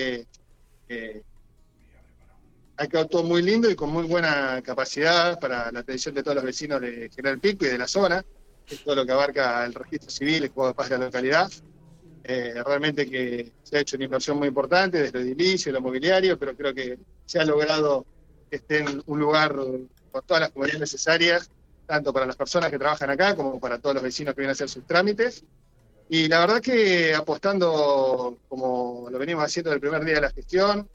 que eh, ha quedado todo muy lindo y con muy buena capacidad para la atención de todos los vecinos de General Pico y de la zona, que es todo lo que abarca el registro civil, el juego de paz de la localidad. Eh, realmente que se ha hecho una inversión muy importante desde el edilicio, lo mobiliario, pero creo que se ha logrado que esté en un lugar con todas las comunidades necesarias, tanto para las personas que trabajan acá como para todos los vecinos que vienen a hacer sus trámites. Y la verdad que apostando, como lo venimos haciendo el primer día de la gestión,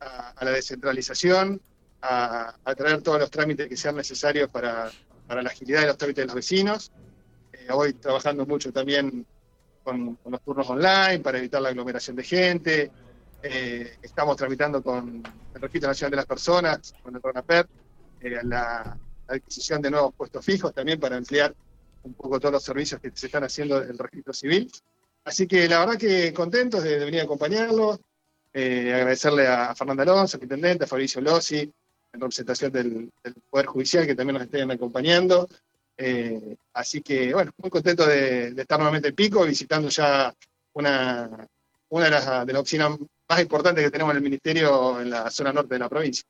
a, la descentralización, a, traer todos los trámites que sean necesarios para, la agilidad de los trámites de los vecinos. Eh, hoy trabajando mucho también con, los turnos online para evitar la aglomeración de gente. Eh, estamos tramitando con el Registro Nacional de las Personas, con el RONAPER, eh, la, adquisición de nuevos puestos fijos también para ampliar un poco todos los servicios que se están haciendo desde el registro civil. Así que la verdad que contentos de, venir a acompañarlos, eh, agradecerle a Fernando Alonso, intendente, a Fabricio Lossi, en representación del, Poder Judicial, que también nos estén acompañando. Eh, así que, bueno, muy contento de, estar nuevamente en Pico, visitando ya una, una de, las, de las oficinas más importantes que tenemos en el Ministerio en la zona norte de la provincia.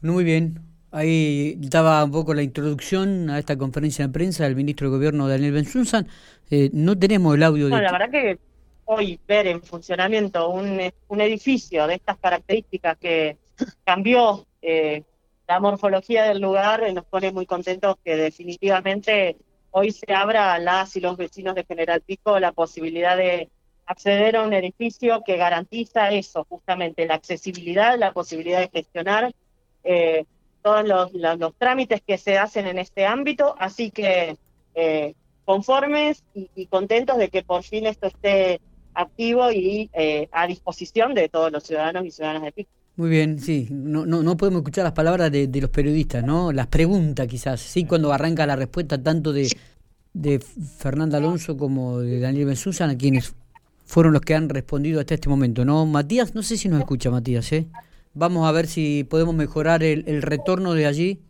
Muy bien. Ahí estaba un poco la introducción a esta conferencia de prensa del ministro de Gobierno Daniel Benzunzan. Eh, no tenemos el audio de... la verdad que hoy ver en funcionamiento un, un edificio de estas características que cambió eh, la morfología del lugar nos pone muy contentos que definitivamente hoy se abra a las y los vecinos de General Pico la posibilidad de acceder a un edificio que garantiza eso, justamente la accesibilidad, la posibilidad de gestionar eh, todos los, trámites que se hacen en este ámbito, así que eh, conformes y, contentos de que por fin esto esté activo y eh, a disposición de todos los ciudadanos y ciudadanas de Pico. Muy bien, sí. No, no, no podemos escuchar las palabras de, los periodistas, ¿no? Las preguntas quizás, sí, cuando arranca la respuesta tanto de, de Fernanda Alonso como de Daniel Bensusan, a quienes fueron los que han respondido hasta este momento, ¿no? Matías, no sé si nos escucha Matías, ¿eh? Vamos a ver si podemos mejorar el, retorno de allí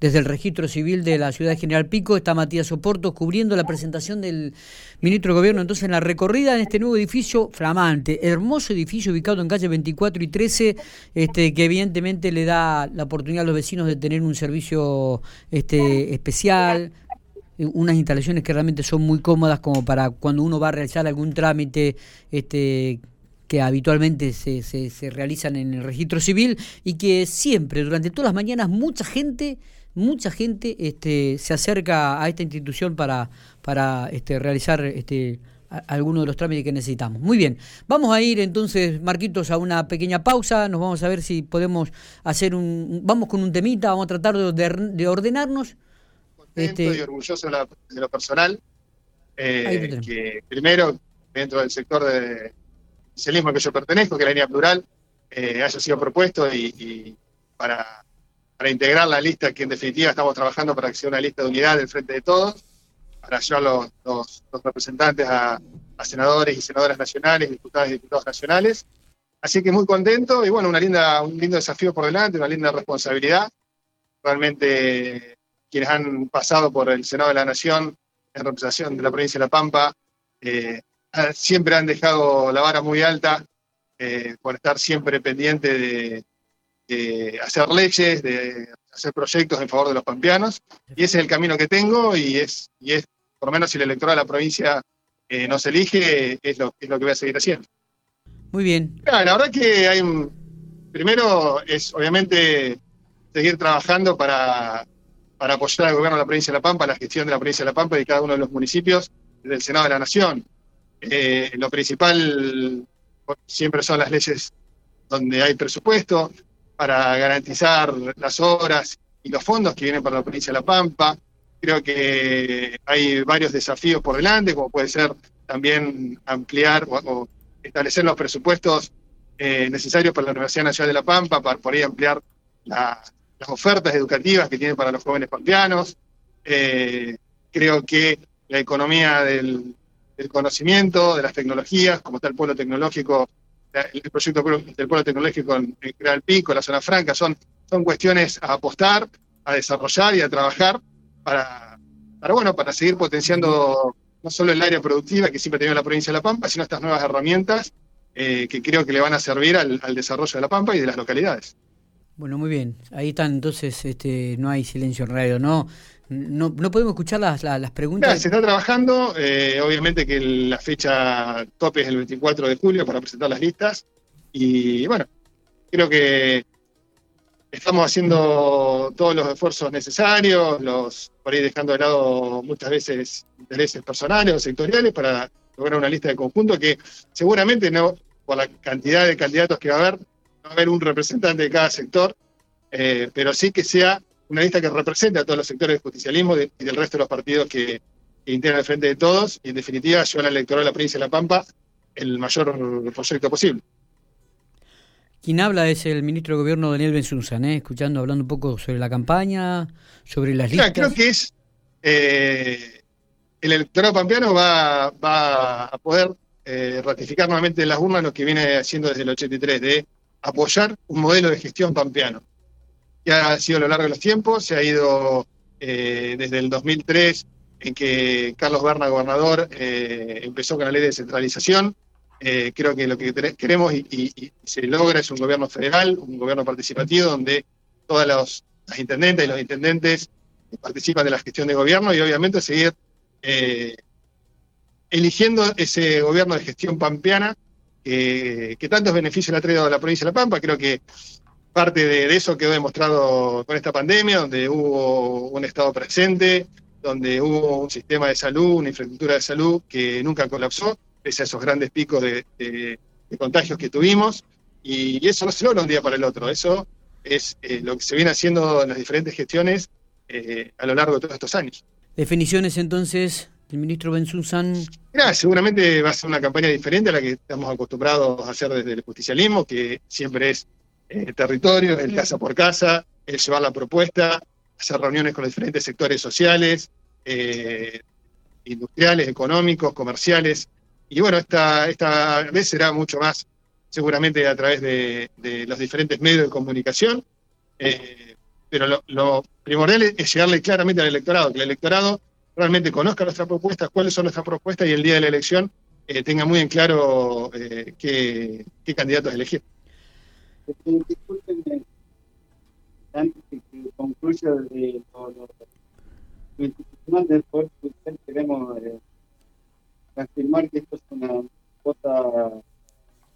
desde el registro civil de la ciudad de General Pico está Matías Oporto cubriendo la presentación del ministro de Gobierno. Entonces, en la recorrida en este nuevo edificio flamante, hermoso edificio ubicado en calle 24 y 13, este, que evidentemente le da la oportunidad a los vecinos de tener un servicio este, especial, unas instalaciones que realmente son muy cómodas como para cuando uno va a realizar algún trámite este que habitualmente se, se, se realizan en el registro civil y que siempre, durante todas las mañanas, mucha gente mucha gente este, se acerca a esta institución para, para este, realizar este, algunos de los trámites que necesitamos. Muy bien, vamos a ir entonces, Marquitos, a una pequeña pausa, nos vamos a ver si podemos hacer un, vamos con un temita, vamos a tratar de, ordenarnos. Contento este, y orgulloso de, lo personal, eh, que primero, dentro del sector de socialismo al que yo pertenezco, que la línea plural, eh, haya sido propuesto y para para integrar la lista, que en definitiva estamos trabajando para que sea una lista de unidad del frente de todos, para llevar los, los, representantes a, senadores y senadoras nacionales, diputados y diputados nacionales. Así que muy contento y bueno, una linda, un lindo desafío por delante, una linda responsabilidad. Realmente quienes han pasado por el Senado de la Nación en representación de la provincia de La Pampa, eh, siempre han dejado la vara muy alta eh, por estar siempre pendiente de, de hacer leyes, de hacer proyectos en favor de los pampeanos, y ese es el camino que tengo, y es, y es por lo menos si el electorado de la provincia eh, nos elige, es lo, es lo que voy a seguir haciendo. Muy bien. la verdad que hay un, primero es obviamente seguir trabajando para, para apoyar al gobierno de la provincia de La Pampa, la gestión de la provincia de La Pampa y cada uno de los municipios del Senado de la Nación. Eh, lo principal siempre son las leyes donde hay presupuesto, para garantizar las obras y los fondos que vienen para la provincia de La Pampa. Creo que hay varios desafíos por delante, como puede ser también ampliar o, establecer los presupuestos eh, necesarios para la Universidad Nacional de La Pampa, para poder ampliar las ofertas educativas que tienen para los jóvenes pampeanos. Eh, creo que la economía del, del conocimiento, de las tecnologías, como está el pueblo tecnológico el proyecto del pueblo tecnológico en, Creal Pico, la zona franca, son, son cuestiones a apostar, a desarrollar y a trabajar para, para, bueno, para seguir potenciando no solo el área productiva que siempre ha tenido la provincia de La Pampa, sino estas nuevas herramientas eh, que creo que le van a servir al, desarrollo de la Pampa y de las localidades. Bueno, muy bien. Ahí están, entonces este, no hay silencio en radio, ¿no? No, podemos escuchar las, preguntas. se está trabajando, eh, obviamente que la fecha tope es el 24 de julio para presentar las listas. Y bueno, creo que estamos haciendo todos los esfuerzos necesarios, los por ahí dejando de lado muchas veces intereses personales o sectoriales para lograr una lista de conjunto que seguramente no, por la cantidad de candidatos que va a haber, va a haber un representante de cada sector, eh, pero sí que sea una lista que represente a todos los sectores del justicialismo y del resto de los partidos que, integran el frente de todos, y en definitiva llevar al electorado de la provincia de La Pampa el mayor proyecto posible. Quien habla es el ministro de Gobierno Daniel Benzunzan, ¿eh? escuchando, hablando un poco sobre la campaña, sobre las listas. creo que es eh, el electorado pampeano va, a poder eh, ratificar nuevamente en las urnas lo que viene haciendo desde el 83, de apoyar un modelo de gestión pampeano. Que ha sido a lo largo de los tiempos, se ha ido eh, desde el 2003, en que Carlos Berna, gobernador, eh, empezó con la ley de descentralización. creo que lo que queremos y, se logra es un gobierno federal, un gobierno participativo, donde todas las intendentes y los intendentes participan de la gestión de gobierno y obviamente seguir eh, eligiendo ese gobierno de gestión pampeana que tantos beneficios le ha traído a la provincia de La Pampa. Creo que parte de, eso quedó demostrado con esta pandemia, donde hubo un Estado presente, donde hubo un sistema de salud, una infraestructura de salud que nunca colapsó, pese a esos grandes picos de, contagios que tuvimos. Y eso no se logra un día para el otro, eso es eh, lo que se viene haciendo en las diferentes gestiones eh, a lo largo de todos estos años. Definiciones entonces del ministro Benzunzan. Mira, seguramente va a ser una campaña diferente a la que estamos acostumbrados a hacer desde el justicialismo, que siempre es eh, territorio, el casa por casa, el llevar la propuesta, hacer reuniones con los diferentes sectores sociales, eh, industriales, económicos, comerciales. Y bueno, esta, esta vez será mucho más seguramente a través de, los diferentes medios de comunicación. Eh, pero lo, primordial es llegarle claramente al electorado, que el electorado realmente conozca nuestras propuestas, cuáles son nuestras propuestas y el día de la elección eh, tenga muy en claro eh, qué, candidatos elegir. Disculpenme, antes de que concluya de lo, institucional del Poder Judicial, queremos eh, afirmar que esto es una cuota,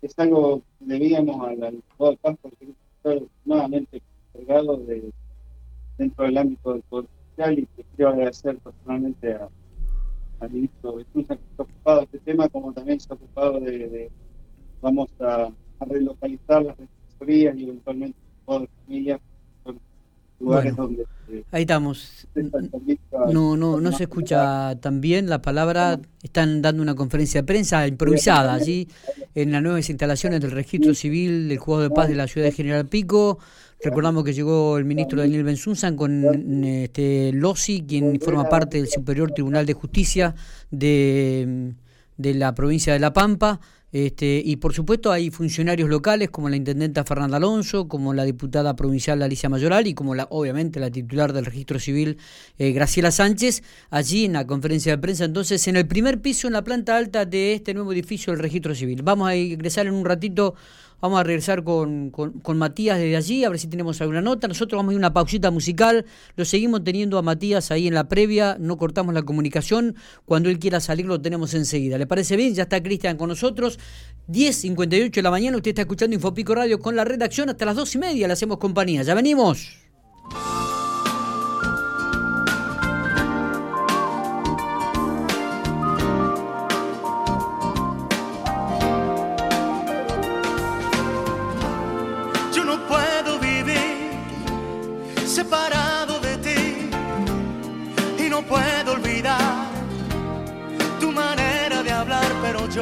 es algo que debíamos al, al todo campo, que nuevamente cargado de dentro del ámbito del Poder Social y quiero agradecer personalmente al ministro Betusa que está ocupado de este tema, como también se ha ocupado de, vamos a, relocalizar las defensorías y eventualmente todas familias lugares donde ahí estamos. no no no se escucha tan bien la palabra. Están dando una conferencia de prensa improvisada allí en las nuevas instalaciones del registro civil del juego de paz de la ciudad de General Pico Recordamos que llegó el ministro Daniel Benzunzan con este Lossi, quien forma parte del Superior Tribunal de Justicia de, de la provincia de La Pampa. Este, y por supuesto hay funcionarios locales como la intendenta Fernanda Alonso, como la diputada provincial Alicia Mayoral y como la, obviamente la titular del registro civil eh, Graciela Sánchez, allí en la conferencia de prensa, entonces en el primer piso, en la planta alta de este nuevo edificio del registro civil. Vamos a ingresar en un ratito Vamos a regresar con, con, Matías desde allí, a ver si tenemos alguna nota. Nosotros vamos a ir a una pausita musical. Lo seguimos teniendo a Matías ahí en la previa. No cortamos la comunicación. Cuando él quiera salir, lo tenemos enseguida. ¿Le parece bien? Ya está Cristian con nosotros. 10.58 de la mañana. Usted está escuchando Infopico Radio con la redacción. Hasta las dos y media le hacemos compañía. Ya venimos.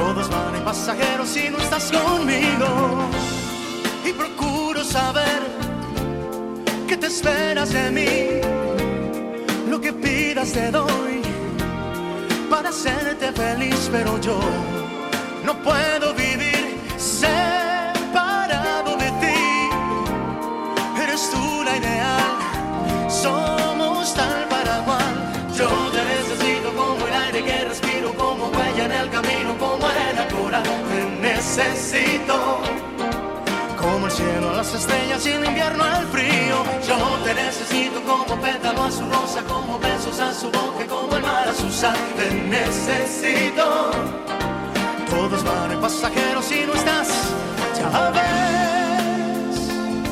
Todos van en pasajeros si no estás conmigo. Y procuro saber qué te esperas de mí. Lo que pidas te doy para hacerte feliz, pero yo no puedo vivir en el camino, como arena pura. Te necesito. Como el cielo, las estrellas y el invierno al frío. Yo te necesito como pétalo a su rosa, como besos a su boca, como el mar a su sal. Te necesito. Todos van en pasajeros si no estás. Ya ves.